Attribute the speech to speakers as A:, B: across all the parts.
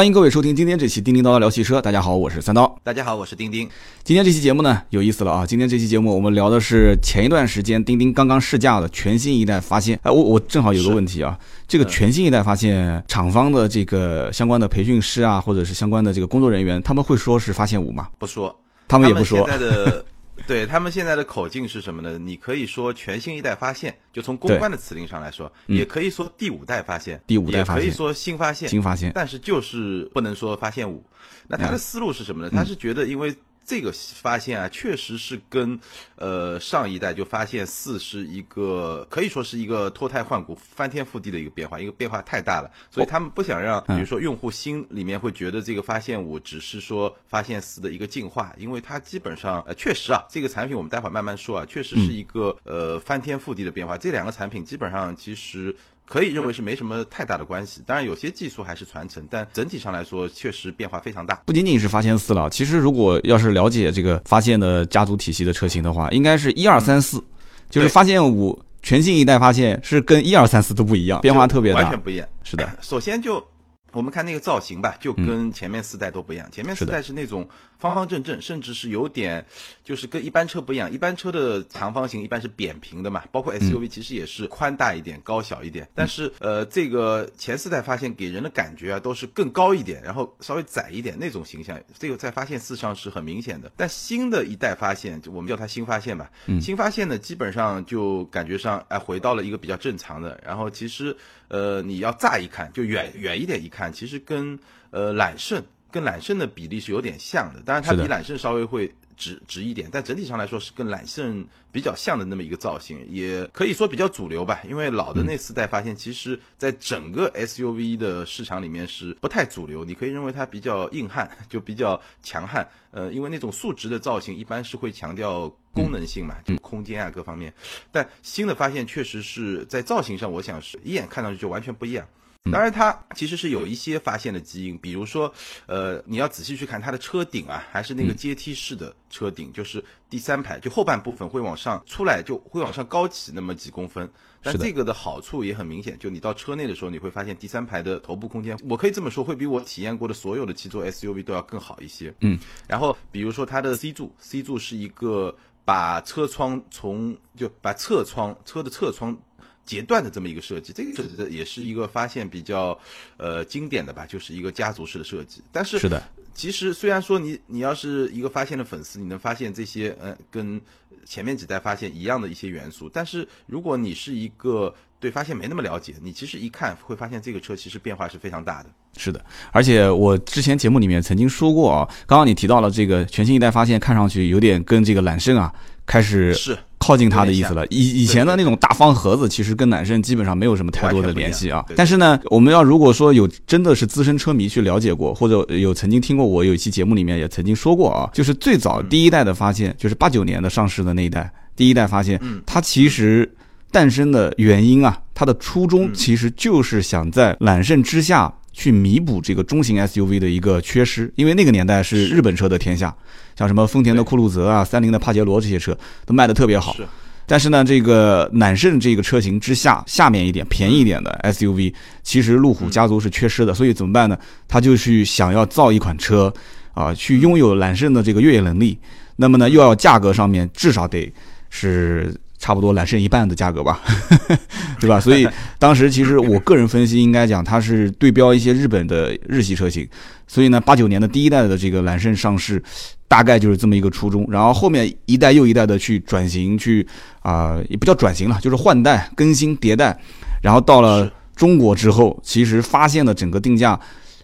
A: 欢迎各位收听今天这期叮叮叨叨聊汽车。大家好，我是三刀。
B: 大家好，我是丁丁。
A: 今天这期节目呢有意思了啊！今天这期节目我们聊的是前一段时间钉钉刚刚试驾的全新一代发现。哎，我我正好有个问题啊，这个全新一代发现厂方的这个相关的培训师啊，或者是相关的这个工作人员，他们会说是发现五吗？
B: 不说，
A: 他们也不说。
B: 现在的对他们现在的口径是什么呢？你可以说全新一代发现，就从公关的词令上来说，也可以说第五代发现，
A: 第五代发
B: 现，可以说新发现，
A: 新发现，
B: 但是就是不能说发现五。那他的思路是什么呢？他是觉得因为。这个发现啊，确实是跟，呃，上一代就发现四是一个可以说是一个脱胎换骨、翻天覆地的一个变化，一个变化太大了，所以他们不想让，比如说用户心里面会觉得这个发现五只是说发现四的一个进化，因为它基本上，呃，确实啊，这个产品我们待会儿慢慢说啊，确实是一个呃翻天覆地的变化。这两个产品基本上其实。可以认为是没什么太大的关系，当然有些技术还是传承，但整体上来说确实变化非常大。
A: 不仅仅是发现四了，其实如果要是了解这个发现的家族体系的车型的话，应该是一二三四，就是发现五全新一代发现是跟一二三四都不一样，变化特别大，
B: 完全不一样。
A: 是的，
B: 首先就。我们看那个造型吧，就跟前面四代都不一样。前面四代是那种方方正正，甚至是有点，就是跟一般车不一样。一般车的长方形一般是扁平的嘛，包括 SUV 其实也是宽大一点、高小一点。但是呃，这个前四代发现给人的感觉啊，都是更高一点，然后稍微窄一点那种形象。这个在发现四上是很明显的。但新的一代发现，就我们叫它新发现吧。新发现呢，基本上就感觉上哎回到了一个比较正常的。然后其实呃，你要乍一看就远远一点一看。看，其实跟呃揽胜跟揽胜的比例是有点像的，当然它比揽胜稍微会直直一点，但整体上来说是跟揽胜比较像的那么一个造型，也可以说比较主流吧。因为老的那四代发现，其实在整个 SUV 的市场里面是不太主流，你可以认为它比较硬汉，就比较强悍。呃，因为那种竖直的造型一般是会强调功能性嘛，就空间啊各方面。但新的发现确实是在造型上，我想是一眼看上去就完全不一样。当然，它其实是有一些发现的基因，比如说，呃，你要仔细去看它的车顶啊，还是那个阶梯式的车顶，就是第三排就后半部分会往上出来，就会往上高起那么几公分。但这个的好处也很明显，就你到车内的时候，你会发现第三排的头部空间，我可以这么说，会比我体验过的所有的七座 SUV 都要更好一些。
A: 嗯。
B: 然后，比如说它的 C 柱，C 柱是一个把车窗从就把侧窗车的侧窗。截断的这么一个设计，这个也是一个发现比较，呃，经典的吧，就是一个家族式的设计。但是，
A: 是的，
B: 其实虽然说你你要是一个发现的粉丝，你能发现这些，呃，跟前面几代发现一样的一些元素。但是如果你是一个对发现没那么了解，你其实一看会发现这个车其实变化是非常大的。
A: 是的，而且我之前节目里面曾经说过啊，刚刚你提到了这个全新一代发现，看上去有点跟这个揽胜啊开始
B: 是。
A: 靠近它的意思了。以以前的那种大方盒子，其实跟揽胜基本上没有什么太多的联系啊。但是呢，我们要如果说有真的是资深车迷去了解过，或者有曾经听过我有一期节目里面也曾经说过啊，就是最早第一代的发现，就是八九年的上市的那一代第一代发现，它其实诞生的原因啊，它的初衷其实就是想在揽胜之下。去弥补这个中型 SUV 的一个缺失，因为那个年代是日本车的天下，像什么丰田的酷路泽啊、三菱的帕杰罗这些车都卖的特别好。但是呢，这个揽胜这个车型之下下面一点便宜一点的 SUV，其实路虎家族是缺失的，所以怎么办呢？他就去想要造一款车，啊，去拥有揽胜的这个越野能力，那么呢，又要价格上面至少得是。差不多揽胜一半的价格吧，对吧？所以当时其实我个人分析，应该讲它是对标一些日本的日系车型。所以呢，八九年的第一代的这个揽胜上市，大概就是这么一个初衷。然后后面一代又一代的去转型，去啊也不叫转型了，就是换代、更新、迭代。然后到了中国之后，其实发现了整个定价。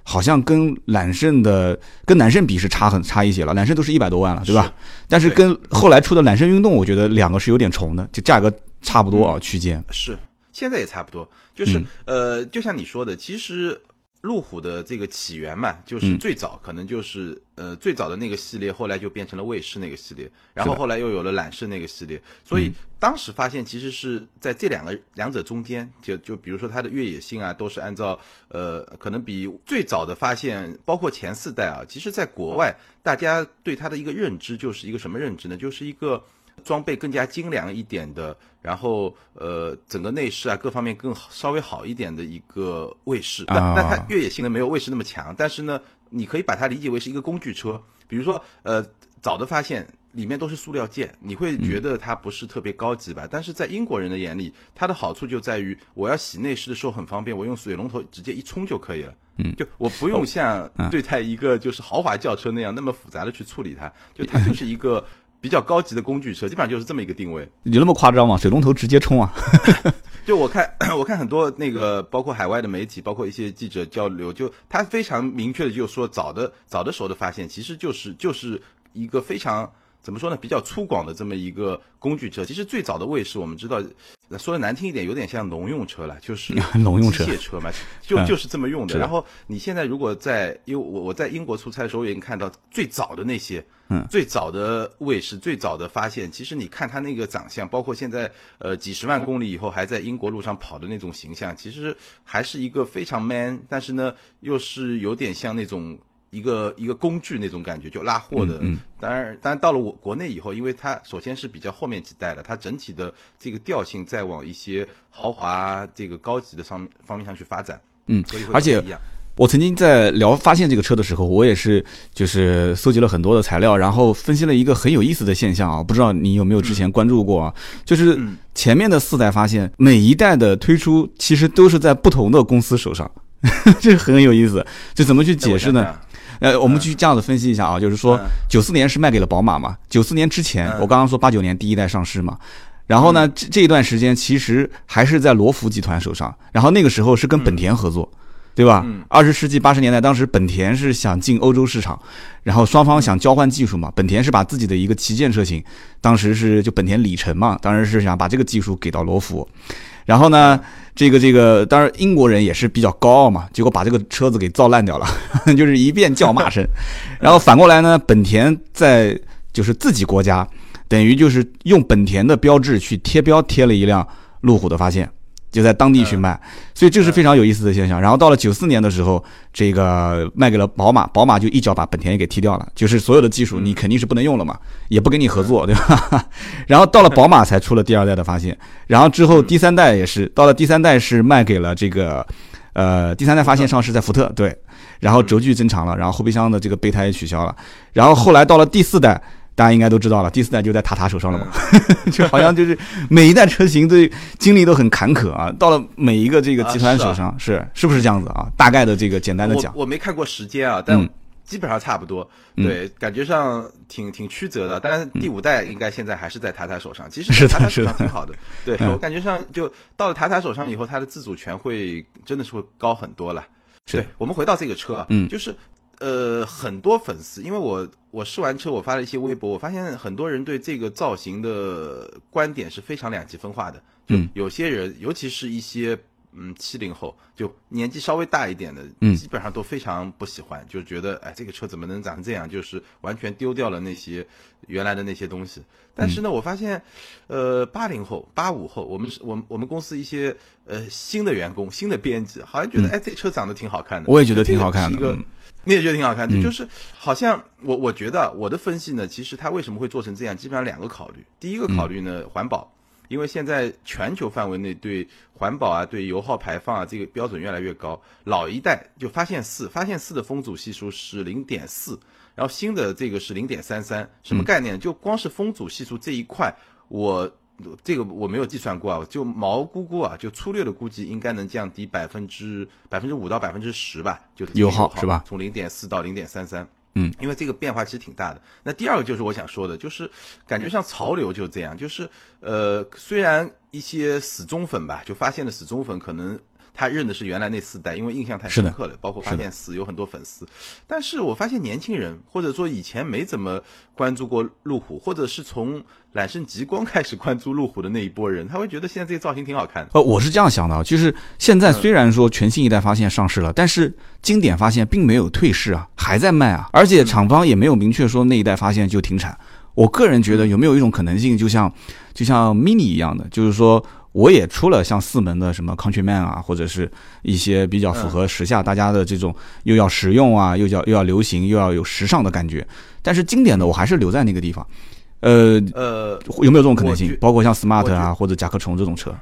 A: 好像跟揽胜的跟揽胜比是差很差一些了，揽胜都是一百多万了，对吧？但是跟后来出的揽胜运动，我觉得两个是有点重的，就价格差不多啊，区间。
B: 是现在也差不多，就是呃，就像你说的，其实。路虎的这个起源嘛，就是最早可能就是呃最早的那个系列，后来就变成了卫士那个系列，然后后来又有了揽胜那个系列，所以当时发现其实是在这两个两者中间，就就比如说它的越野性啊，都是按照呃可能比最早的发现，包括前四代啊，其实在国外大家对它的一个认知就是一个什么认知呢？就是一个装备更加精良一点的，然后呃整个内饰啊各方面更好稍微好一点的一个卫士，但但它越野性能没有卫士那么强，但是呢，你可以把它理解为是一个工具车，比如说呃早的发现。里面都是塑料件，你会觉得它不是特别高级吧？但是在英国人的眼里，它的好处就在于我要洗内饰的时候很方便，我用水龙头直接一冲就可以了。嗯，就我不用像对待一个就是豪华轿车那样那么复杂的去处理它，就它就是一个比较高级的工具车，基本上就是这么一个定位。
A: 有那么夸张吗？水龙头直接冲啊？
B: 就我看，我看很多那个包括海外的媒体，包括一些记者交流，就他非常明确的就说，早的早的时候的发现其实就是就是一个非常。怎么说呢？比较粗犷的这么一个工具车，其实最早的卫士，我们知道，说的难听一点，有点像农用车了，就是
A: 农用车、
B: 机械车嘛，就 就是这么用的。然后你现在如果在，因为我我在英国出差的时候，也看到最早的那些，嗯，最早的卫士，最早的发现，其实你看他那个长相，包括现在呃几十万公里以后还在英国路上跑的那种形象，其实还是一个非常 man，但是呢，又是有点像那种。一个一个工具那种感觉，就拉货的。嗯，当然，当然到了我国内以后，因为它首先是比较后面几代的，它整体的这个调性在往一些豪华、这个高级的上方面上去发展。
A: 嗯，而且我曾经在聊发现这个车的时候，我也是就是搜集了很多的材料，然后分析了一个很有意思的现象啊，不知道你有没有之前关注过啊？就是前面的四代发现，每一代的推出其实都是在不同的公司手上，这很有意思。就怎么去解释呢？呃，我们去这样子分析一下啊，就是说，九四年是卖给了宝马嘛？九四年之前，我刚刚说八九年第一代上市嘛，然后呢，这这一段时间其实还是在罗孚集团手上，然后那个时候是跟本田合作，对吧？二十世纪八十年代，当时本田是想进欧洲市场，然后双方想交换技术嘛，本田是把自己的一个旗舰车型，当时是就本田里程嘛，当时是想把这个技术给到罗孚。然后呢，这个这个，当然英国人也是比较高傲嘛，结果把这个车子给造烂掉了，就是一遍叫骂声。然后反过来呢，本田在就是自己国家，等于就是用本田的标志去贴标贴了一辆路虎的发现。就在当地去卖，所以这是非常有意思的现象。然后到了九四年的时候，这个卖给了宝马，宝马就一脚把本田也给踢掉了，就是所有的技术你肯定是不能用了嘛，也不跟你合作，对吧？然后到了宝马才出了第二代的发现，然后之后第三代也是到了第三代是卖给了这个，呃，第三代发现上市在福特，对，然后轴距增长了，然后后备箱的这个备胎也取消了，然后后来到了第四代。大家应该都知道了，第四代就在塔塔手上了嘛，就好像就是每一代车型的经历都很坎坷啊。到了每一个这个集团手上，是是不是这样子啊？大概的这个简单的讲，
B: 我没看过时间啊，但基本上差不多。对，感觉上挺挺曲折的。但是第五代应该现在还是在塔塔手上，其实塔塔手上挺好的。对我感觉上就到了塔塔手上以后，它的自主权会真的是会高很多了。对，我们回到这个车啊，嗯，就是。呃，很多粉丝，因为我我试完车，我发了一些微博，我发现很多人对这个造型的观点是非常两极分化的。嗯，有些人，尤其是一些嗯七零后，就年纪稍微大一点的，嗯，基本上都非常不喜欢，就觉得哎，这个车怎么能长成这样？就是完全丢掉了那些原来的那些东西。但是呢，我发现，呃，八零后、八五后，我们是我们我们公司一些呃新的员工、新的编辑，好像觉得哎，这车长得挺好看的。
A: 我也觉得挺好看
B: 的。你也觉得挺好看的，就是好像我我觉得我的分析呢，其实它为什么会做成这样，基本上两个考虑。第一个考虑呢，环保，因为现在全球范围内对环保啊、对油耗排放啊这个标准越来越高。老一代就发现四，发现四的风阻系数是零点四，然后新的这个是零点三三，什么概念？就光是风阻系数这一块，我。这个我没有计算过啊，就毛估估啊，就粗略的估计，应该能降低百分之百分之五到百分之十吧，就
A: 油耗是吧？
B: 从零点四到零点三三，嗯，因为这个变化其实挺大的。那第二个就是我想说的，就是感觉像潮流就这样，就是呃，虽然一些死忠粉吧，就发现了死忠粉可能。他认的是原来那四代，因为印象太深刻了，包括发现四有很多粉丝。但是我发现年轻人或者说以前没怎么关注过路虎，或者是从揽胜极光开始关注路虎的那一波人，他会觉得现在这个造型挺好看的。
A: 呃，我是这样想的，就是现在虽然说全新一代发现上市了，但是经典发现并没有退市啊，还在卖啊，而且厂方也没有明确说那一代发现就停产。我个人觉得有没有一种可能性，就像就像 mini 一样的，就是说。我也出了像四门的什么 Countryman 啊，或者是一些比较符合时下大家的这种又要实用啊，又叫又要流行又要有时尚的感觉。但是经典的我还是留在那个地方。呃
B: 呃，
A: 有没有这种可能性？包括像 smart 啊或者甲壳虫这种车？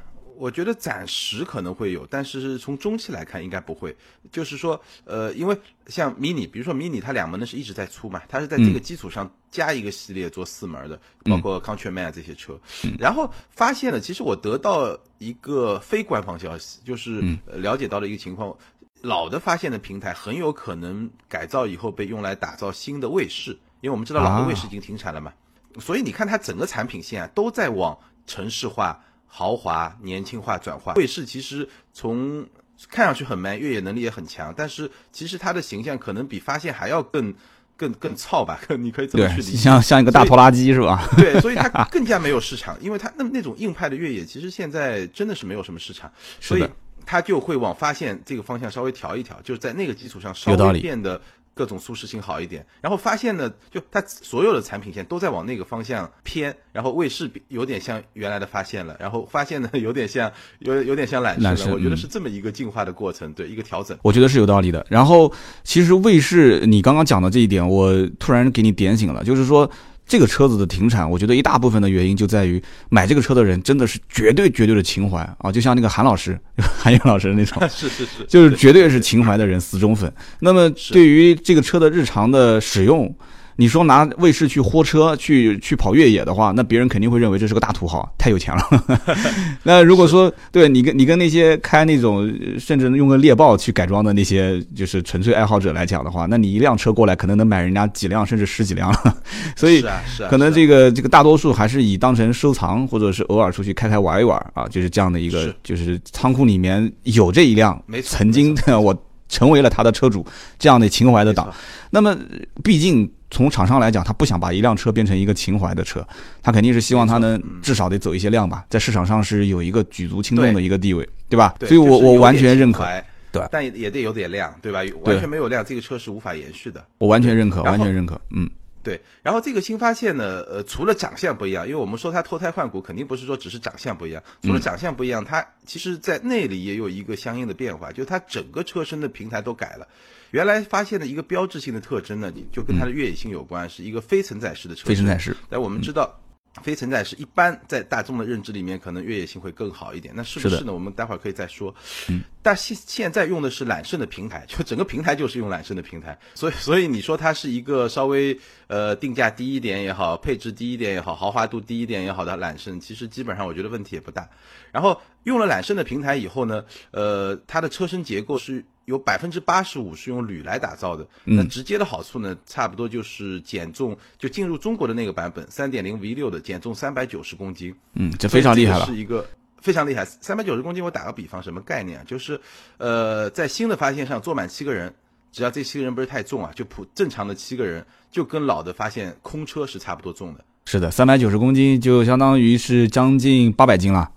B: 我觉得暂时可能会有，但是从中期来看应该不会。就是说，呃，因为像 mini，比如说 mini，它两门呢是一直在出嘛，它是在这个基础上加一个系列做四门的，包括 Countryman 这些车。然后发现了，其实我得到一个非官方消息，就是了解到了一个情况，老的发现的平台很有可能改造以后被用来打造新的卫士，因为我们知道老的卫士已经停产了嘛，所以你看它整个产品线啊都在往城市化。豪华、年轻化转化，卫士其实从看上去很 man，越野能力也很强，但是其实它的形象可能比发现还要更、更、更糙吧？你可以这么去理解，
A: 像像一个大拖拉机是吧？
B: 对，所以它更加没有市场，因为它那那种硬派的越野，其实现在真的是没有什么市场，所以它就会往发现这个方向稍微调一调，就是在那个基础上稍微变得。各种舒适性好一点，然后发现呢，就它所有的产品线都在往那个方向偏，然后卫视有点像原来的发现了，然后发现呢有点像有有点像揽胜了，我觉得是这么一个进化的过程，对一个调整，
A: 我觉得是有道理的。然后其实卫视你刚刚讲的这一点，我突然给你点醒了，就是说。这个车子的停产，我觉得一大部分的原因就在于买这个车的人真的是绝对绝对的情怀啊，就像那个韩老师、韩岩老师那种，
B: 是是是，
A: 就是绝对是情怀的人，死忠粉。那么对于这个车的日常的使用。你说拿卫士去豁车去去跑越野的话，那别人肯定会认为这是个大土豪，太有钱了。那如果说对你跟你跟那些开那种甚至用个猎豹去改装的那些就是纯粹爱好者来讲的话，那你一辆车过来可能能买人家几辆甚至十几辆了。所以可能这个这个大多数还是以当成收藏或者是偶尔出去开开玩一玩啊，就是这样的一个就是仓库里面有这一辆，曾经 我成为了他的车主这样的情怀的党。那么毕竟。从厂商来讲，他不想把一辆车变成一个情怀的车，他肯定是希望它能至少得走一些量吧，在市场上是有一个举足轻重的一个地位，对吧？所以我我完全认可，对，
B: 但也得有点量，对吧？完全没有量，这个车是无法延续的。
A: 我完全认可，完全认可，嗯。
B: 对，然后这个新发现呢，呃，除了长相不一样，因为我们说它脱胎换骨，肯定不是说只是长相不一样，除了长相不一样，它其实在内里也有一个相应的变化，就是它整个车身的平台都改了。原来发现的一个标志性的特征呢，就跟它的越野性有关，是一个非承载式的车身。
A: 非承载式。
B: 但我们知道。非承载式一般在大众的认知里面，可能越野性会更好一点。那是不是呢？我们待会儿可以再说。嗯，但现现在用的是揽胜的平台，就整个平台就是用揽胜的平台。所以，所以你说它是一个稍微呃定价低一点也好，配置低一点也好，豪华度低一点也好的揽胜，其实基本上我觉得问题也不大。然后用了揽胜的平台以后呢，呃，它的车身结构是。有百分之八十五是用铝来打造的，那直接的好处呢，差不多就是减重，就进入中国的那个版本，三点零 V 六的减重三百九十公斤，
A: 嗯，这非常厉害了，
B: 是一个非常厉害。三百九十公斤，我打个比方，什么概念啊？就是，呃，在新的发现上坐满七个人，只要这七个人不是太重啊，就普正常的七个人，就跟老的发现空车是差不多重的。
A: 是的，三百九十公斤就相当于是将近八百斤了，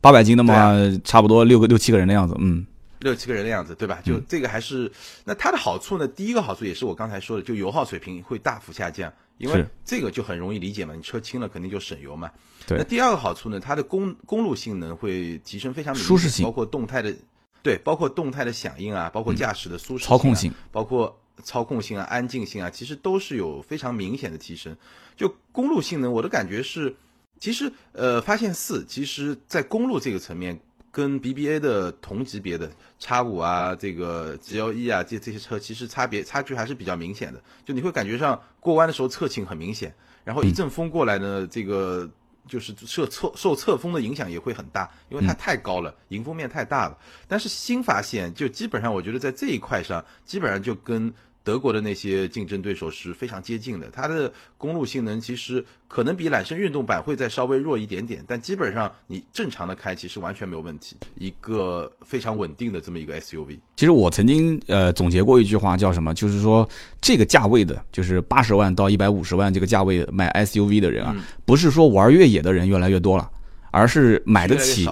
A: 八百斤的话，差不多六个六七个人的样子，嗯。
B: 六七个人的样子，对吧？就这个还是那它的好处呢？第一个好处也是我刚才说的，就油耗水平会大幅下降，因为这个就很容易理解嘛。你车轻了，肯定就省油嘛。
A: 对。
B: 那第二个好处呢？它的公公路性能会提升非常
A: 舒适性，
B: 包括动态的，对，包括动态的响应啊，包括驾驶的舒适
A: 操控性，
B: 包括操控性啊、安静性啊，其实都是有非常明显的提升。就公路性能，我的感觉是，其实呃，发现四，其实在公路这个层面。跟 BBA 的同级别的叉五啊，这个 GLE 啊，这这些车其实差别差距还是比较明显的。就你会感觉上过弯的时候侧倾很明显，然后一阵风过来呢，这个就是受侧受侧风的影响也会很大，因为它太高了，迎风面太大了。但是新发现就基本上我觉得在这一块上，基本上就跟。德国的那些竞争对手是非常接近的，它的公路性能其实可能比揽胜运动版会再稍微弱一点点，但基本上你正常的开其实完全没有问题，一个非常稳定的这么一个 SUV。
A: 其实我曾经呃总结过一句话，叫什么？就是说这个价位的，就是八十万到一百五十万这个价位买 SUV 的人啊，不是说玩越野的人越来越多了，而是买得起，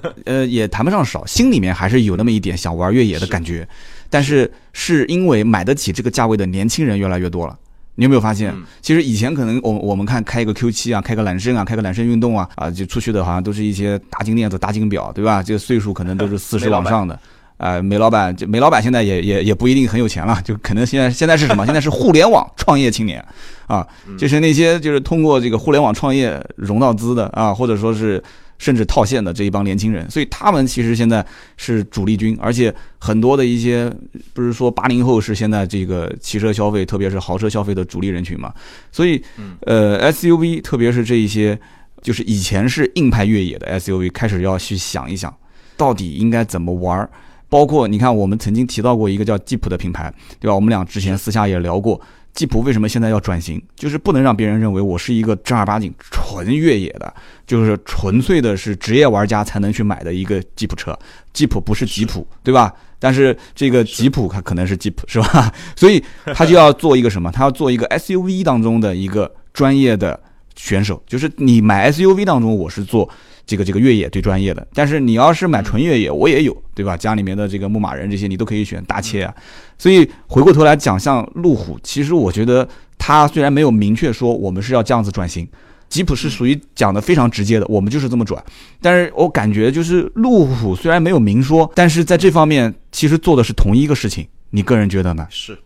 A: 呃也谈不上少，心里面还是有那么一点想玩越野的感觉。但是是因为买得起这个价位的年轻人越来越多了，你有没有发现？其实以前可能我我们看开一个 Q 七啊，开个揽胜啊，开个揽胜运动啊，啊，就出去的好像都是一些大金链子、大金表，对吧？这个岁数可能都是四十 往上的。啊，煤老板，煤老板现在也也也不一定很有钱了，就可能现在现在是什么？现在是互联网创业青年啊，就是那些就是通过这个互联网创业融到资的啊，或者说是甚至套现的这一帮年轻人，所以他们其实现在是主力军，而且很多的一些不是说八零后是现在这个汽车消费，特别是豪车消费的主力人群嘛，所以呃 SUV，特别是这一些就是以前是硬派越野的 SUV，开始要去想一想，到底应该怎么玩儿。包括你看，我们曾经提到过一个叫吉普的品牌，对吧？我们俩之前私下也聊过，吉普为什么现在要转型，就是不能让别人认为我是一个正儿八经纯越野的，就是纯粹的是职业玩家才能去买的一个吉普车。吉普不是吉普，对吧？但是这个吉普它可能是吉普，是吧？所以他就要做一个什么？他要做一个 SUV 当中的一个专业的选手，就是你买 SUV 当中，我是做。这个这个越野最专业的，但是你要是买纯越野，我也有，对吧？家里面的这个牧马人这些你都可以选大切啊。所以回过头来讲，像路虎，其实我觉得它虽然没有明确说我们是要这样子转型，吉普是属于讲的非常直接的，我们就是这么转。但是我感觉就是路虎虽然没有明说，但是在这方面其实做的是同一个事情。你个人觉得呢？
B: 是。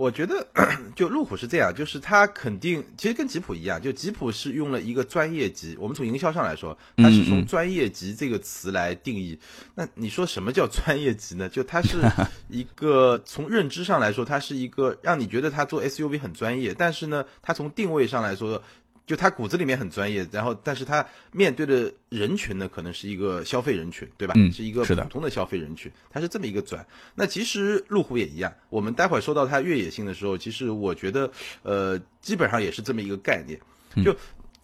B: 我觉得 就路虎是这样，就是它肯定其实跟吉普一样，就吉普是用了一个专业级。我们从营销上来说，它是从专业级这个词来定义。那你说什么叫专业级呢？就它是 一个从认知上来说，它是一个让你觉得它做 SUV 很专业，但是呢，它从定位上来说。就他骨子里面很专业，然后但是他面对的人群呢，可能是一个消费人群，对吧？
A: 嗯，
B: 是一个普通的消费人群，他是这么一个转。那其实路虎也一样，我们待会儿说到它越野性的时候，其实我觉得，呃，基本上也是这么一个概念。就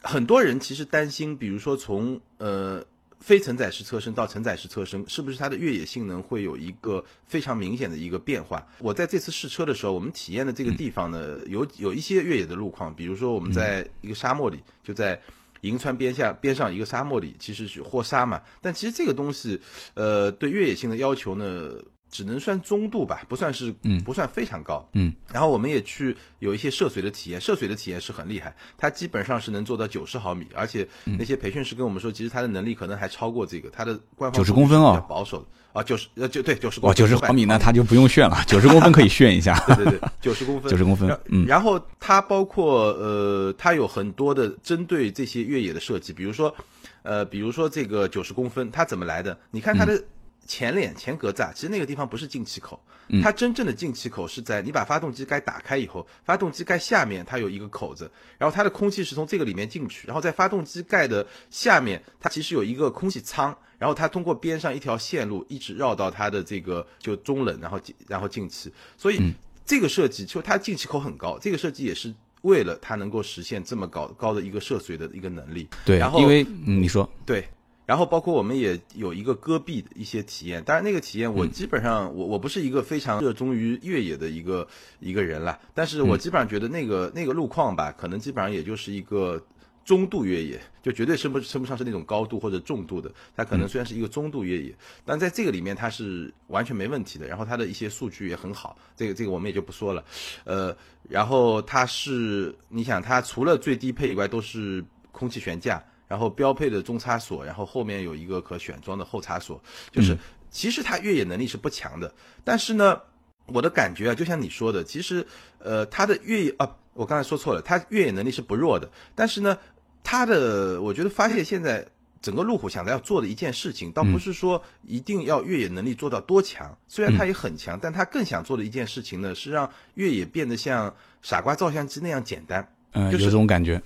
B: 很多人其实担心，比如说从呃。非承载式车身到承载式车身，是不是它的越野性能会有一个非常明显的一个变化？我在这次试车的时候，我们体验的这个地方呢，有有一些越野的路况，比如说我们在一个沙漠里，就在银川边下边上一个沙漠里，其实是豁沙嘛。但其实这个东西，呃，对越野性的要求呢？只能算中度吧，不算是，嗯，不算非常高，
A: 嗯。
B: 然后我们也去有一些涉水的体验，涉水的体验是很厉害，它基本上是能做到九十毫米，而且那些培训师跟我们说，其实它的能力可能还超过这个，它的官方
A: 九十公分哦，
B: 保守啊，九十呃就对九十，
A: 哦，九十毫米那它就不用炫了，九十公分可以炫一下，
B: 对对对，九十公分，
A: 九十公分，嗯。
B: 然后它包括呃，它有很多的针对这些越野的设计，比如说呃，比如说这个九十公分它怎么来的？你看它的。前脸前格栅，其实那个地方不是进气口，它真正的进气口是在你把发动机盖打开以后，发动机盖下面它有一个口子，然后它的空气是从这个里面进去，然后在发动机盖的下面，它其实有一个空气舱，然后它通过边上一条线路一直绕到它的这个就中冷，然后进然后进气，所以这个设计就它进气口很高，这个设计也是为了它能够实现这么高高的一个涉水的一个能力。
A: 对，
B: 然后
A: 因为你说
B: 对。然后包括我们也有一个戈壁的一些体验，当然那个体验我基本上我我不是一个非常热衷于越野的一个一个人了，但是我基本上觉得那个那个路况吧，可能基本上也就是一个中度越野，就绝对称不称不上是那种高度或者重度的，它可能虽然是一个中度越野，但在这个里面它是完全没问题的，然后它的一些数据也很好，这个这个我们也就不说了，呃，然后它是你想它除了最低配以外都是空气悬架。然后标配的中差锁，然后后面有一个可选装的后插锁，就是其实它越野能力是不强的，但是呢，我的感觉啊，就像你说的，其实呃，它的越野啊，我刚才说错了，它越野能力是不弱的，但是呢，它的我觉得发现现在整个路虎想要做的一件事情，倒不是说一定要越野能力做到多强，虽然它也很强，但它更想做的一件事情呢，是让越野变得像傻瓜照相机那样简单，
A: 嗯，有这种感觉。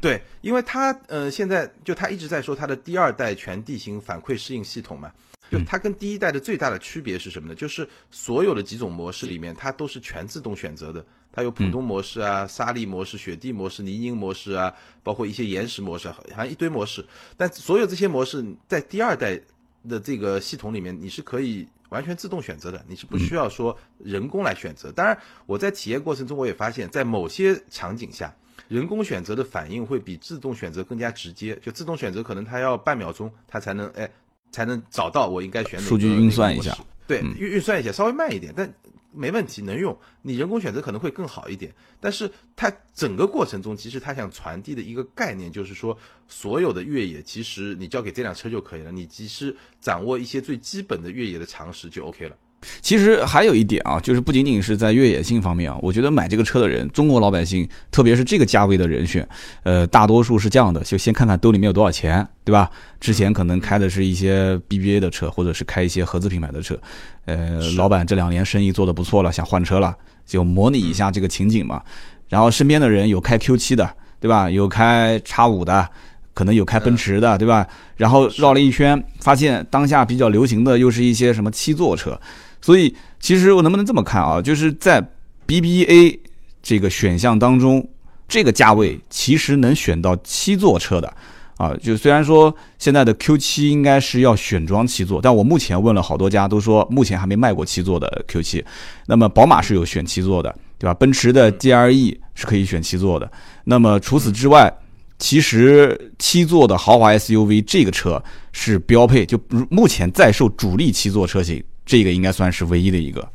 B: 对，因为它呃，现在就它一直在说它的第二代全地形反馈适应系统嘛，就它跟第一代的最大的区别是什么呢？就是所有的几种模式里面，它都是全自动选择的，它有普通模式啊、沙砾模式、雪地模式、泥泞模式啊，包括一些岩石模式，好像一堆模式。但所有这些模式在第二代的这个系统里面，你是可以完全自动选择的，你是不需要说人工来选择。当然，我在体验过程中我也发现，在某些场景下。人工选择的反应会比自动选择更加直接，就自动选择可能它要半秒钟，它才能哎才能找到我应该选哪个。
A: 数据运算一下。
B: 对，运运算一下稍微慢一点，但没问题，能用。你人工选择可能会更好一点，但是它整个过程中，其实它想传递的一个概念就是说，所有的越野其实你交给这辆车就可以了，你其实掌握一些最基本的越野的常识就 OK 了。
A: 其实还有一点啊，就是不仅仅是在越野性方面啊，我觉得买这个车的人，中国老百姓，特别是这个价位的人选，呃，大多数是这样的，就先看看兜里面有多少钱，对吧？之前可能开的是一些 BBA 的车，或者是开一些合资品牌的车，呃，老板这两年生意做得不错了，想换车了，就模拟一下这个情景嘛。然后身边的人有开 Q7 的，对吧？有开叉五的，可能有开奔驰的，对吧？然后绕了一圈，发现当下比较流行的又是一些什么七座车。所以，其实我能不能这么看啊？就是在 BBA 这个选项当中，这个价位其实能选到七座车的啊。就虽然说现在的 Q7 应该是要选装七座，但我目前问了好多家，都说目前还没卖过七座的 Q7。那么宝马是有选七座的，对吧？奔驰的 GLE 是可以选七座的。那么除此之外，其实七座的豪华 SUV 这个车是标配，就目前在售主力七座车型。这个应该算是唯一的一个，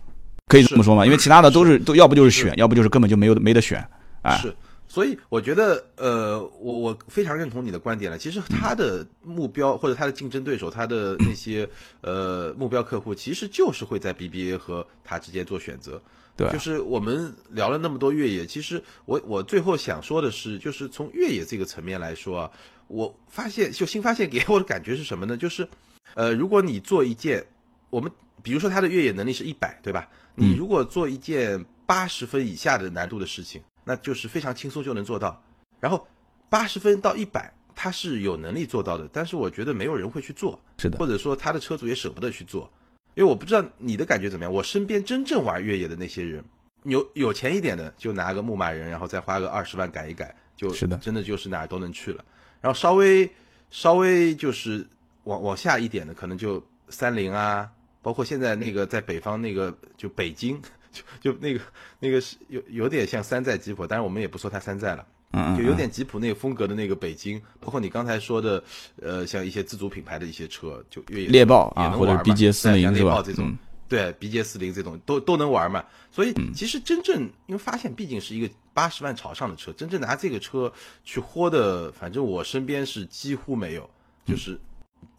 A: 可以这么说吗？因为其他的都是都要不就是选，要不就是根本就没有没得选。哎，
B: 是，所以我觉得，呃，我我非常认同你的观点了。其实他的目标或者他的竞争对手，他的 那些呃目标客户，其实就是会在 BBA 和他之间做选择。
A: 对，
B: 就是我们聊了那么多越野，其实我我最后想说的是，就是从越野这个层面来说啊，我发现就新发现给我的感觉是什么呢？就是，呃，如果你做一件我们。比如说他的越野能力是一百，对吧？你如果做一件八十分以下的难度的事情，那就是非常轻松就能做到。然后八十分到一百，他是有能力做到的，但是我觉得没有人会去做，
A: 是的，
B: 或者说他的车主也舍不得去做，因为我不知道你的感觉怎么样。我身边真正玩越野的那些人，有有钱一点的就拿个牧马人，然后再花个二十万改一改，就是
A: 的，
B: 真的就是哪儿都能去了。然后稍微稍微就是往往下一点的，可能就三菱啊。包括现在那个在北方那个就北京，就就那个那个是有有点像山寨吉普，但是我们也不说它山寨了，
A: 嗯
B: 就有点吉普那个风格的那个北京。包括你刚才说的，呃，像一些自主品牌的一些车，就越野
A: 猎豹
B: 啊，
A: 或者 BJ 四零
B: 猎豹这种，对，BJ 四零这种都都能玩嘛。所以其实真正因为发现毕竟是一个八十万朝上的车，真正拿这个车去豁的，反正我身边是几乎没有，就是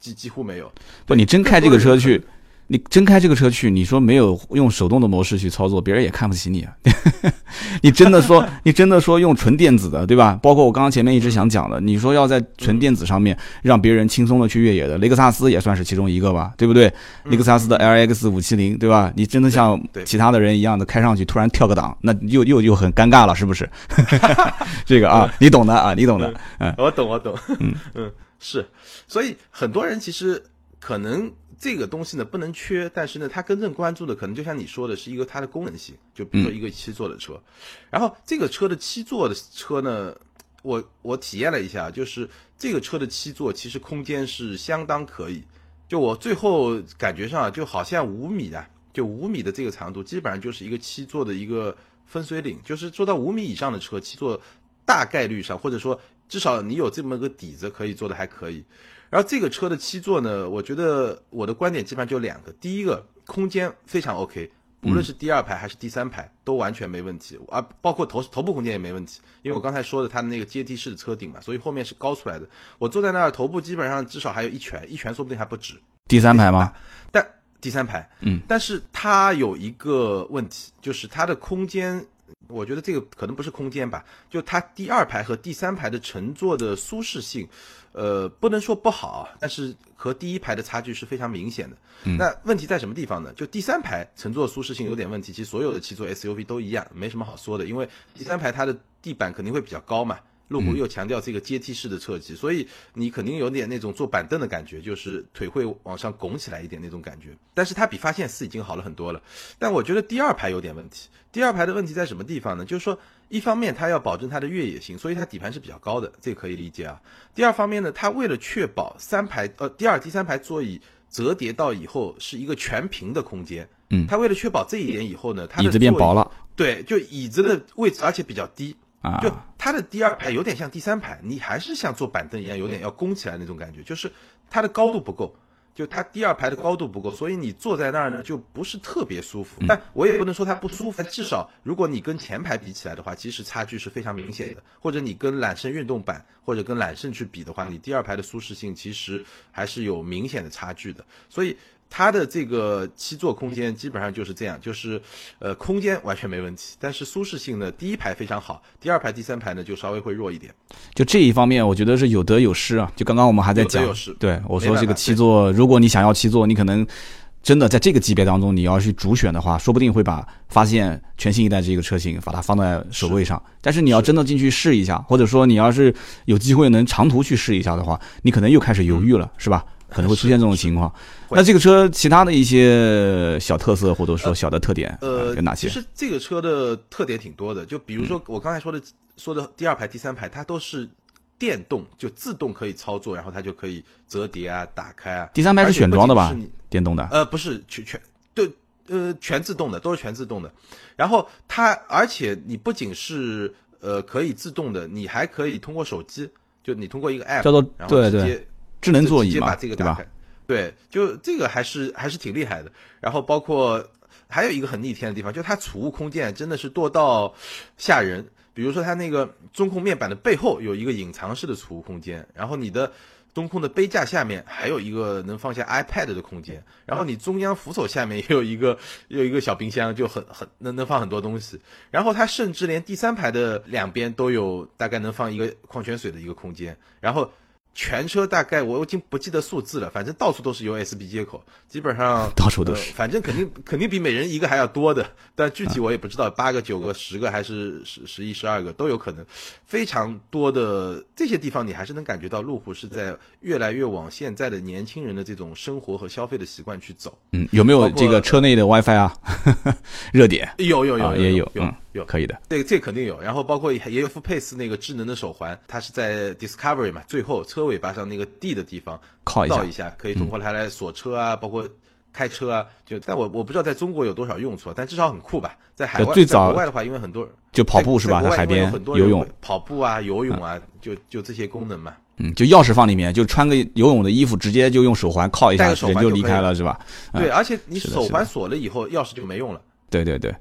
B: 几几乎没有。
A: 不，你真开这个车去。你真开这个车去，你说没有用手动的模式去操作，别人也看不起你啊！你真的说，你真的说用纯电子的，对吧？包括我刚刚前面一直想讲的，你说要在纯电子上面让别人轻松的去越野的，雷克萨斯也算是其中一个吧，对不对？雷克萨斯的 LX 五七零，对吧？你真的像其他的人一样的开上去，突然跳个档，那又又又很尴尬了，是不是？这个啊，你懂的啊，你懂的，嗯，
B: 我懂，我懂，嗯嗯，是，所以很多人其实可能。这个东西呢不能缺，但是呢，它真正关注的可能就像你说的，是一个它的功能性。就比如说一个七座的车，然后这个车的七座的车呢，我我体验了一下，就是这个车的七座其实空间是相当可以。就我最后感觉上就好像五米的，就五米的这个长度，基本上就是一个七座的一个分水岭。就是做到五米以上的车，七座大概率上，或者说至少你有这么个底子，可以做的还可以。然后这个车的七座呢，我觉得我的观点基本上就两个。第一个，空间非常 OK，无论是第二排还是第三排都完全没问题，啊，包括头头部空间也没问题。因为我刚才说的它的那个阶梯式的车顶嘛，所以后面是高出来的。我坐在那儿，头部基本上至少还有一拳，一拳说不定还不止。
A: 第三排吗？
B: 但第三排，
A: 嗯，
B: 但是它有一个问题，就是它的空间，我觉得这个可能不是空间吧，就它第二排和第三排的乘坐的舒适性。呃，不能说不好，但是和第一排的差距是非常明显的。那问题在什么地方呢？就第三排乘坐舒适性有点问题。其实所有的七座 SUV 都一样，没什么好说的。因为第三排它的地板肯定会比较高嘛，路虎又强调这个阶梯式的设计，所以你肯定有点那种坐板凳的感觉，就是腿会往上拱起来一点那种感觉。但是它比发现四已经好了很多了。但我觉得第二排有点问题。第二排的问题在什么地方呢？就是说。一方面，它要保证它的越野性，所以它底盘是比较高的，这个可以理解啊。第二方面呢，它为了确保三排呃第二、第三排座椅折叠到以后是一个全平的空间，
A: 嗯，
B: 它为了确保这一点以后呢，它
A: 椅子变薄了，
B: 对，就椅子的位置而且比较低
A: 啊，
B: 就它的第二排有点像第三排，你还是像坐板凳一样，有点要弓起来那种感觉，就是它的高度不够。就它第二排的高度不够，所以你坐在那儿呢就不是特别舒服。但我也不能说它不舒服，至少如果你跟前排比起来的话，其实差距是非常明显的。或者你跟揽胜运动版或者跟揽胜去比的话，你第二排的舒适性其实还是有明显的差距的。所以。它的这个七座空间基本上就是这样，就是，呃，空间完全没问题，但是舒适性呢，第一排非常好，第二排、第三排呢就稍微会弱一点。
A: 就这一方面，我觉得是有得有失啊。就刚刚我们还在讲，对我说这个七座，如果你想要七座，你可能真的在这个级别当中，你要去主选的话，说不定会把发现全新一代这个车型把它放在首位上。但是你要真的进去试一下，或者说你要是有机会能长途去试一下的话，你可能又开始犹豫了，是吧？可能会出现这种情况。那这个车其他的一些小特色或者说小的特点，呃，有哪些？
B: 其实这个车的特点挺多的，就比如说我刚才说的说的第二排、第三排，它都是电动，就自动可以操作，然后它就可以折叠啊、打开啊。
A: 第三排是选装的吧？电动的？
B: 呃，不是全全对，呃，全自动的，都是全自动的。然后它，而且你不仅是呃可以自动的，你还可以通过手机，就你通过一个 app，
A: 叫做
B: 然后
A: 直接。智能座椅
B: 嘛，对
A: 吧？
B: 对，就这个还是还是挺厉害的。然后包括还有一个很逆天的地方，就它储物空间真的是多到吓人。比如说它那个中控面板的背后有一个隐藏式的储物空间，然后你的中控的杯架下面还有一个能放下 iPad 的空间，然后你中央扶手下面也有一个有一个小冰箱，就很很能能放很多东西。然后它甚至连第三排的两边都有大概能放一个矿泉水的一个空间，然后。全车大概我已经不记得数字了，反正到处都是 USB 接口，基本上
A: 到处都是，
B: 反正肯定 肯定比每人一个还要多的，但具体我也不知道，八个、九个、十个还是十、十一、十二个都有可能，非常多的这些地方，你还是能感觉到路虎是在越来越往现在的年轻人的这种生活和消费的习惯去走。
A: 嗯，有没有这个车内的 WiFi 啊？热点。
B: 有有有
A: 也
B: 有
A: 有。可以的，
B: 对这肯定有，然后包括也有副配斯那个智能的手环，它是在 Discovery 嘛，最后车尾巴上那个 D 的地方
A: 靠
B: 一
A: 下，
B: 可以通过它来锁车啊，包括开车啊，就但我我不知道在中国有多少用处，但至少很酷吧。在海外，
A: 最早
B: 国外的话，因为很多人
A: 就跑步是吧，在海边游泳、
B: 跑步啊、游泳啊，就就这些功能嘛。
A: 嗯，就钥匙放里面，就穿个游泳的衣服，直接就用手环靠一下，人
B: 就
A: 离开了是吧？
B: 对，而且你手环锁了以后，钥匙就没用了。
A: 对对对。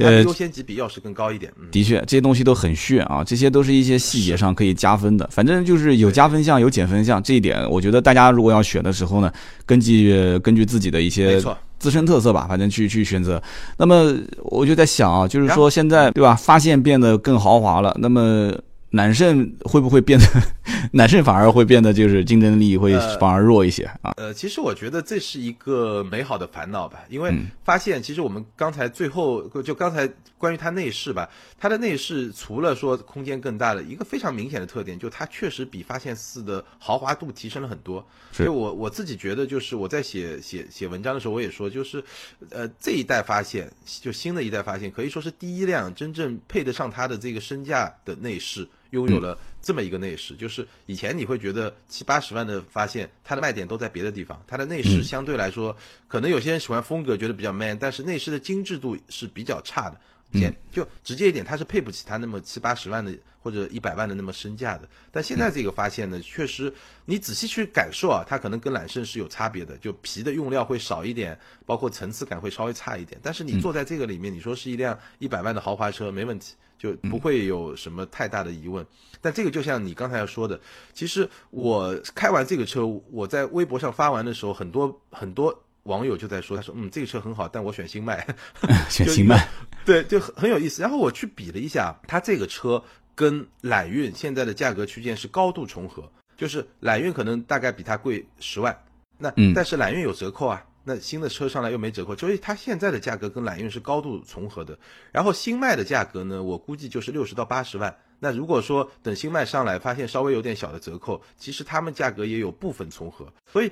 B: 呃，优先级比钥匙更高一点。
A: 的确，这些东西都很炫啊，这些都是一些细节上可以加分的。反正就是有加分项，有减分项。这一点，我觉得大家如果要选的时候呢，根据根据自己的一些自身特色吧，反正去去选择。那么我就在想啊，就是说现在对吧，发现变得更豪华了，那么。揽胜会不会变得，揽胜反而会变得就是竞争力会反而弱一些啊？
B: 呃，其实我觉得这是一个美好的烦恼吧，因为发现其实我们刚才最后就刚才关于它内饰吧，它的内饰除了说空间更大了，一个非常明显的特点就它确实比发现四的豪华度提升了很多。所以我我自己觉得就是我在写写写文章的时候我也说就是，呃，这一代发现就新的一代发现可以说是第一辆真正配得上它的这个身价的内饰。拥有了这么一个内饰，就是以前你会觉得七八十万的发现，它的卖点都在别的地方。它的内饰相对来说，可能有些人喜欢风格，觉得比较 man，但是内饰的精致度是比较差的。简就直接一点，它是配不起它那么七八十万的或者一百万的那么身价的。但现在这个发现呢，确实你仔细去感受啊，它可能跟揽胜是有差别的，就皮的用料会少一点，包括层次感会稍微差一点。但是你坐在这个里面，你说是一辆一百万的豪华车，没问题。就不会有什么太大的疑问，但这个就像你刚才要说的，其实我开完这个车，我在微博上发完的时候，很多很多网友就在说，他说，嗯，这个车很好，但我选新迈，
A: 选新迈，
B: 对，就很很有意思。然后我去比了一下，它这个车跟揽运现在的价格区间是高度重合，就是揽运可能大概比它贵十万，那但是揽运有折扣啊。那新的车上来又没折扣，所以它现在的价格跟揽运是高度重合的。然后新迈的价格呢，我估计就是六十到八十万。那如果说等新迈上来，发现稍微有点小的折扣，其实他们价格也有部分重合。所以，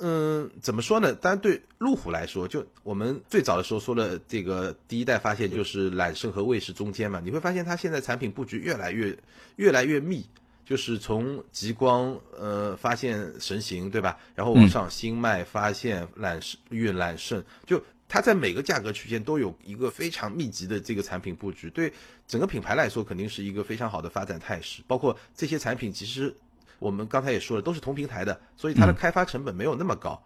B: 嗯，怎么说呢？当然对路虎来说，就我们最早的时候说了，这个第一代发现就是揽胜和卫士中间嘛，你会发现它现在产品布局越来越越来越密。就是从极光呃发现神行对吧，然后往上新迈发现揽胜运揽胜，就它在每个价格区间都有一个非常密集的这个产品布局，对整个品牌来说肯定是一个非常好的发展态势。包括这些产品其实我们刚才也说了，都是同平台的，所以它的开发成本没有那么高。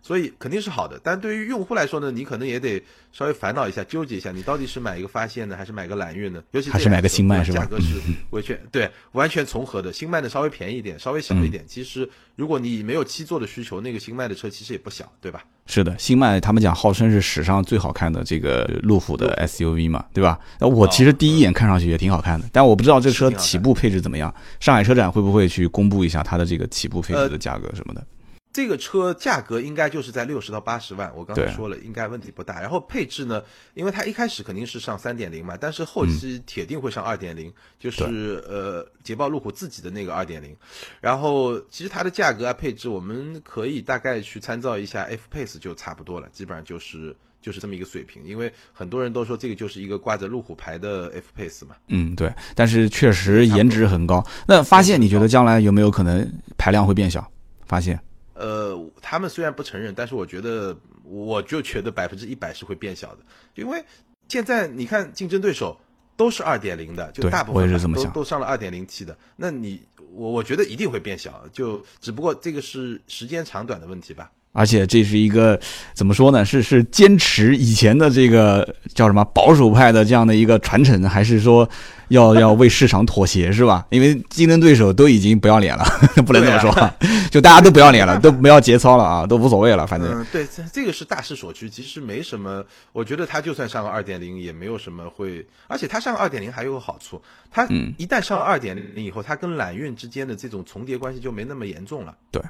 B: 所以肯定是好的。但对于用户来说呢，你可能也得稍微烦恼一下，纠结一下，你到底是买一个发现呢，还是买个揽月呢？尤其
A: 还是买个新迈是吧？
B: 价格是 完全对，完全重合的。新迈的稍微便宜一点，稍微小一点。其实如果你没有七座的需求，那个新迈的车其实也不小，对吧？
A: 是的，新迈他们讲号称是史上最好看的这个路虎的 SUV 嘛，对吧？那我其实第一眼看上去也挺好看的，但我不知道这车起步配置怎么样。上海车展会不会去公布一下它的这个起步配置的价格什么的？
B: 这个车价格应该就是在六十到八十万，我刚才说了，应该问题不大。然后配置呢，因为它一开始肯定是上三点零嘛，但是后期铁定会上二点零，就是呃捷豹路虎自己的那个二点零。然后其实它的价格啊配置，我们可以大概去参照一下 F Pace 就差不多了，基本上就是就是这么一个水平。因为很多人都说这个就是一个挂着路虎牌的 F Pace 嘛。
A: 嗯，对。但是确实颜值很高。那发现你觉得将来有没有可能排量会变小？发现？
B: 呃，他们虽然不承认，但是我觉得，我就觉得百分之一百是会变小的，因为现在你看竞争对手都是二点零的，就大部分都都上了二点零 T 的，那你我我觉得一定会变小，就只不过这个是时间长短的问题吧。
A: 而且这是一个怎么说呢？是是坚持以前的这个叫什么保守派的这样的一个传承，还是说要 要为市场妥协是吧？因为竞争对手都已经不要脸了，不能这么说，就大家都不要脸了，都不要节操了啊，都无所谓了，反正。
B: 对，这个是大势所趋，其实没什么。我觉得它就算上个二点零，也没有什么会。而且它上个二点零还有个好处，它一旦上了二点零以后，它跟揽运之间的这种重叠关系就没那么严重了。
A: 对。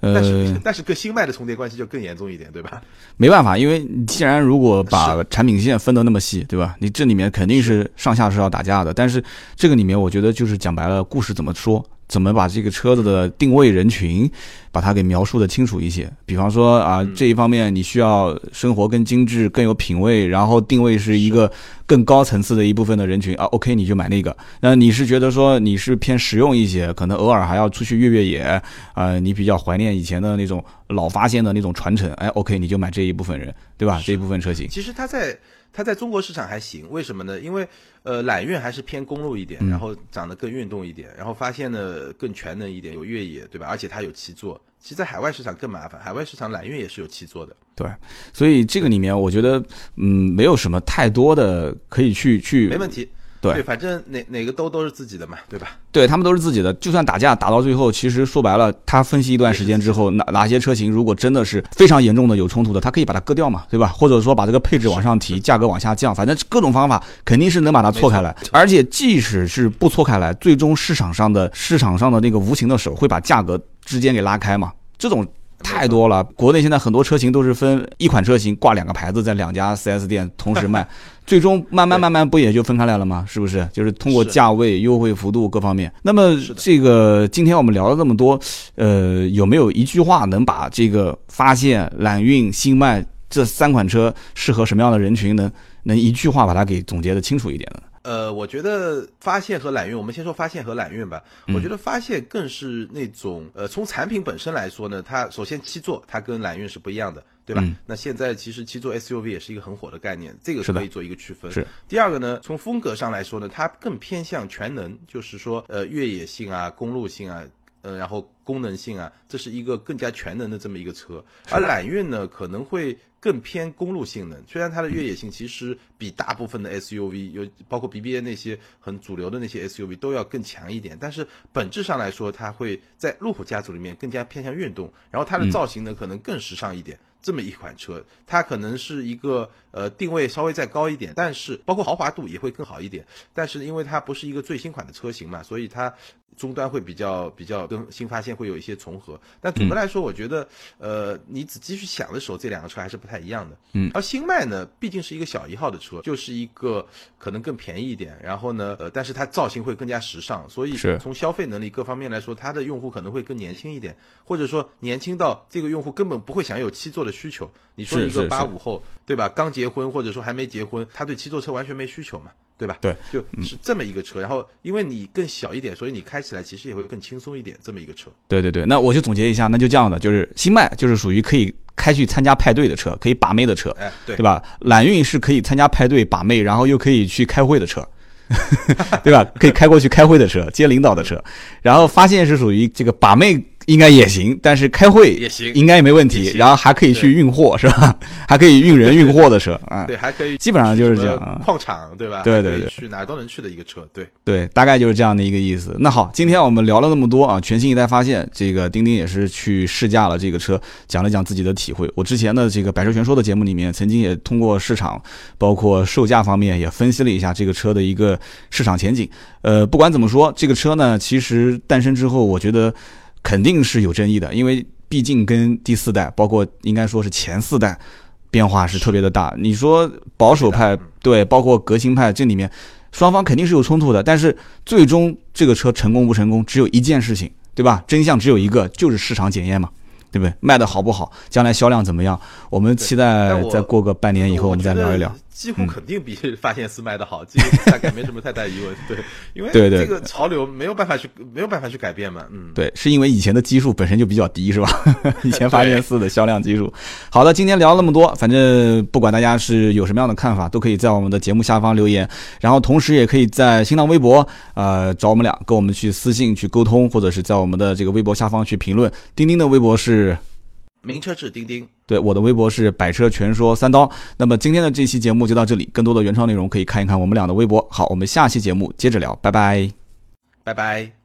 B: 但是但是跟新麦的重叠关系就更严重一点，对吧？
A: 没办法，因为你既然如果把产品线分得那么细，对吧？你这里面肯定是上下是要打架的。但是这个里面，我觉得就是讲白了，故事怎么说？怎么把这个车子的定位人群，把它给描述的清楚一些？比方说啊，这一方面你需要生活更精致、更有品位，然后定位是一个更高层次的一部分的人群啊。OK，你就买那个。那你是觉得说你是偏实用一些，可能偶尔还要出去越越野啊，你比较怀念以前的那种老发现的那种传承，哎，OK，你就买这一部分人，对吧？这一部分车型。
B: 其实它在。它在中国市场还行，为什么呢？因为呃，揽运还是偏公路一点，然后长得更运动一点，然后发现呢更全能一点，有越野，对吧？而且它有七座。其实，在海外市场更麻烦，海外市场揽运也是有七座的。
A: 对，所以这个里面我觉得，嗯，没有什么太多的可以去去。
B: 没问题。
A: 对，
B: 反正哪哪个都都是自己的嘛，对吧？
A: 对他们都是自己的，就算打架打到最后，其实说白了，他分析一段时间之后，哪哪些车型如果真的是非常严重的有冲突的，他可以把它割掉嘛，对吧？或者说把这个配置往上提，价格往下降，反正各种方法肯定是能把它错开来。而且即使是不错开来，最终市场上的市场上的那个无形的手会把价格之间给拉开嘛，这种。太多了，国内现在很多车型都是分一款车型挂两个牌子，在两家 4S 店同时卖，最终慢慢慢慢不也就分开来了吗？是不是？就是通过价位、优惠幅度各方面。那么这个今天我们聊了这么多，呃，有没有一句话能把这个发现、揽运、新迈这三款车适合什么样的人群，能能一句话把它给总结的清楚一点呢？
B: 呃，我觉得发现和揽运，我们先说发现和揽运吧。我觉得发现更是那种，呃，从产品本身来说呢，它首先七座，它跟揽运是不一样的，对吧？那现在其实七座 SUV 也是一个很火的概念，这个可以做一个区分。
A: 是。
B: 第二个呢，从风格上来说呢，它更偏向全能，就是说，呃，越野性啊，公路性啊。呃，然后功能性啊，这是一个更加全能的这么一个车，而揽运呢可能会更偏公路性能，虽然它的越野性其实比大部分的 SUV 有包括 BBA 那些很主流的那些 SUV 都要更强一点，但是本质上来说，它会在路虎家族里面更加偏向运动，然后它的造型呢可能更时尚一点。这么一款车，它可能是一个呃定位稍微再高一点，但是包括豪华度也会更好一点。但是因为它不是一个最新款的车型嘛，所以它终端会比较比较跟新发现会有一些重合。但总的来说，我觉得呃你仔细去想的时候，这两个车还是不太一样的。
A: 嗯。
B: 而新迈呢，毕竟是一个小一号的车，就是一个可能更便宜一点，然后呢呃，但是它造型会更加时尚，所以从消费能力各方面来说，它的用户可能会更年轻一点，或者说年轻到这个用户根本不会想有七座的。需求，你说一个八五后，对吧？刚结婚或者说还没结婚，他对七座车完全没需求嘛，对吧？
A: 对，
B: 就是这么一个车。然后因为你更小一点，所以你开起来其实也会更轻松一点。这么一个车。
A: 对对对，那我就总结一下，那就这样的，就是新迈就是属于可以开去参加派对的车，可以把妹的车，
B: 哎，对，
A: 对吧？揽运是可以参加派对把妹，然后又可以去开会的车，对吧？可以开过去开会的车，接领导的车。然后发现是属于这个把妹。应该也行，但是开会
B: 也行，
A: 应该也没问题。然后还可以去运货，是吧？还可以运人运货的车 啊。
B: 对，还可以，
A: 基本上就是这样。
B: 矿场对吧？
A: 对对对，
B: 去哪都能去的一个车。对
A: 对，大概就是这样的一个意思。那好，今天我们聊了那么多啊，全新一代发现，这个钉钉也是去试驾了这个车，讲了讲自己的体会。我之前的这个百车全说的节目里面，曾经也通过市场，包括售价方面也分析了一下这个车的一个市场前景。呃，不管怎么说，这个车呢，其实诞生之后，我觉得。肯定是有争议的，因为毕竟跟第四代，包括应该说是前四代，变化是特别的大。你说保守派对，包括革新派，这里面双方肯定是有冲突的。但是最终这个车成功不成功，只有一件事情，对吧？真相只有一个，就是市场检验嘛，对不对？卖的好不好，将来销量怎么样？我们期待再过个半年以后，我们再聊一聊。
B: 几乎肯定比 发现四卖的好，这个大概没什么太大疑问。对，因为这个潮流没有办法去没有办法去改变嘛。嗯，
A: 对，是因为以前的基数本身就比较低，是吧？以前发现四的销量基数。好的，今天聊那么多，反正不管大家是有什么样的看法，都可以在我们的节目下方留言，然后同时也可以在新浪微博呃找我们俩，跟我们去私信去沟通，或者是在我们的这个微博下方去评论。钉钉的微博是。
B: 名车志钉钉，
A: 对我的微博是百车全说三刀。那么今天的这期节目就到这里，更多的原创内容可以看一看我们俩的微博。好，我们下期节目接着聊，拜拜，
B: 拜拜。